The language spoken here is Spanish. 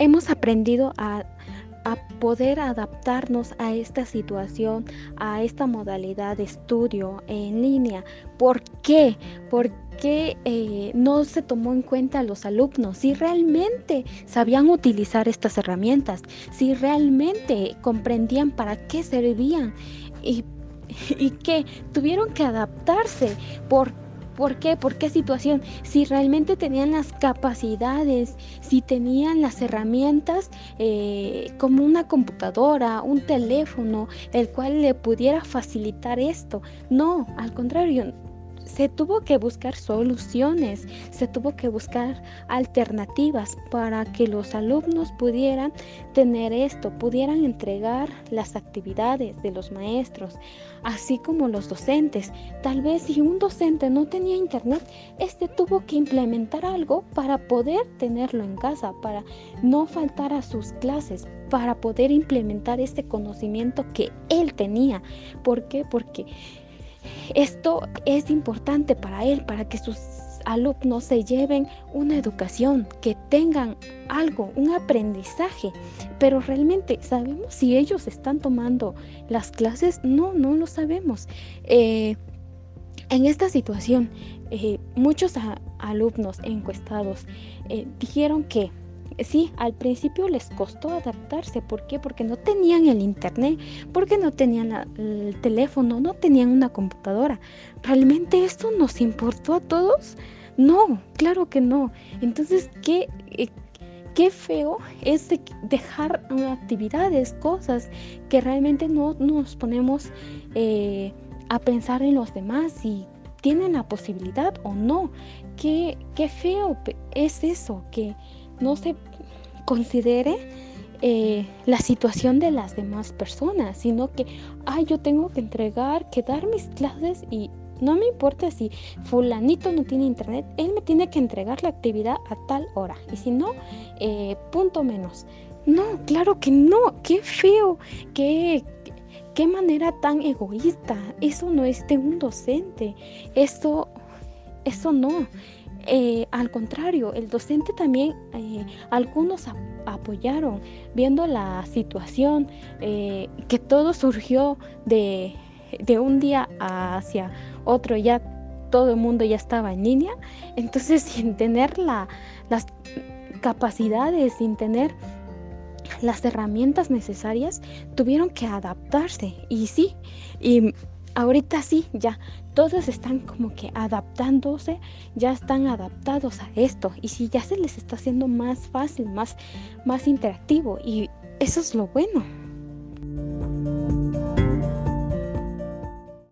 hemos aprendido a, poder adaptarnos a esta situación, a esta modalidad de estudio en línea. ¿Por qué? Porque eh, no se tomó en cuenta a los alumnos? Si realmente sabían utilizar estas herramientas, si realmente comprendían para qué servían y, y que tuvieron que adaptarse. ¿Por ¿Por qué? ¿Por qué situación? Si realmente tenían las capacidades, si tenían las herramientas eh, como una computadora, un teléfono, el cual le pudiera facilitar esto. No, al contrario, se tuvo que buscar soluciones, se tuvo que buscar alternativas para que los alumnos pudieran tener esto, pudieran entregar las actividades de los maestros, así como los docentes. Tal vez si un docente no tenía internet, este tuvo que implementar algo para poder tenerlo en casa, para no faltar a sus clases, para poder implementar este conocimiento que él tenía. ¿Por qué? Porque esto es importante para él, para que sus alumnos se lleven una educación, que tengan algo, un aprendizaje. Pero realmente, ¿sabemos si ellos están tomando las clases? No, no lo sabemos. Eh, en esta situación, eh, muchos alumnos encuestados eh, dijeron que sí, al principio les costó adaptarse. ¿Por qué? Porque no tenían el internet, porque no tenían el teléfono, no tenían una computadora. ¿Realmente esto nos importó a todos? No, claro que no. Entonces, ¿qué, eh, qué feo es dejar actividades, cosas que realmente no nos ponemos eh, a pensar en los demás y tienen la posibilidad o no. Qué, qué feo es eso, que no se considere eh, la situación de las demás personas, sino que, ay, yo tengo que entregar, que dar mis clases y no me importa si fulanito no tiene internet, él me tiene que entregar la actividad a tal hora y si no, eh, punto menos. No, claro que no, qué feo, qué, qué manera tan egoísta. Eso no es de un docente, eso, eso no. Eh, al contrario, el docente también, eh, algunos apoyaron, viendo la situación, eh, que todo surgió de, un día hacia otro, ya todo el mundo ya estaba en línea, entonces sin tener las capacidades, sin tener las herramientas necesarias, tuvieron que adaptarse. Y sí, y ahorita sí, ya. Todos están como que adaptándose, ya están adaptados a esto. Y si ya se les está haciendo más fácil, más, más interactivo. Y eso es lo bueno.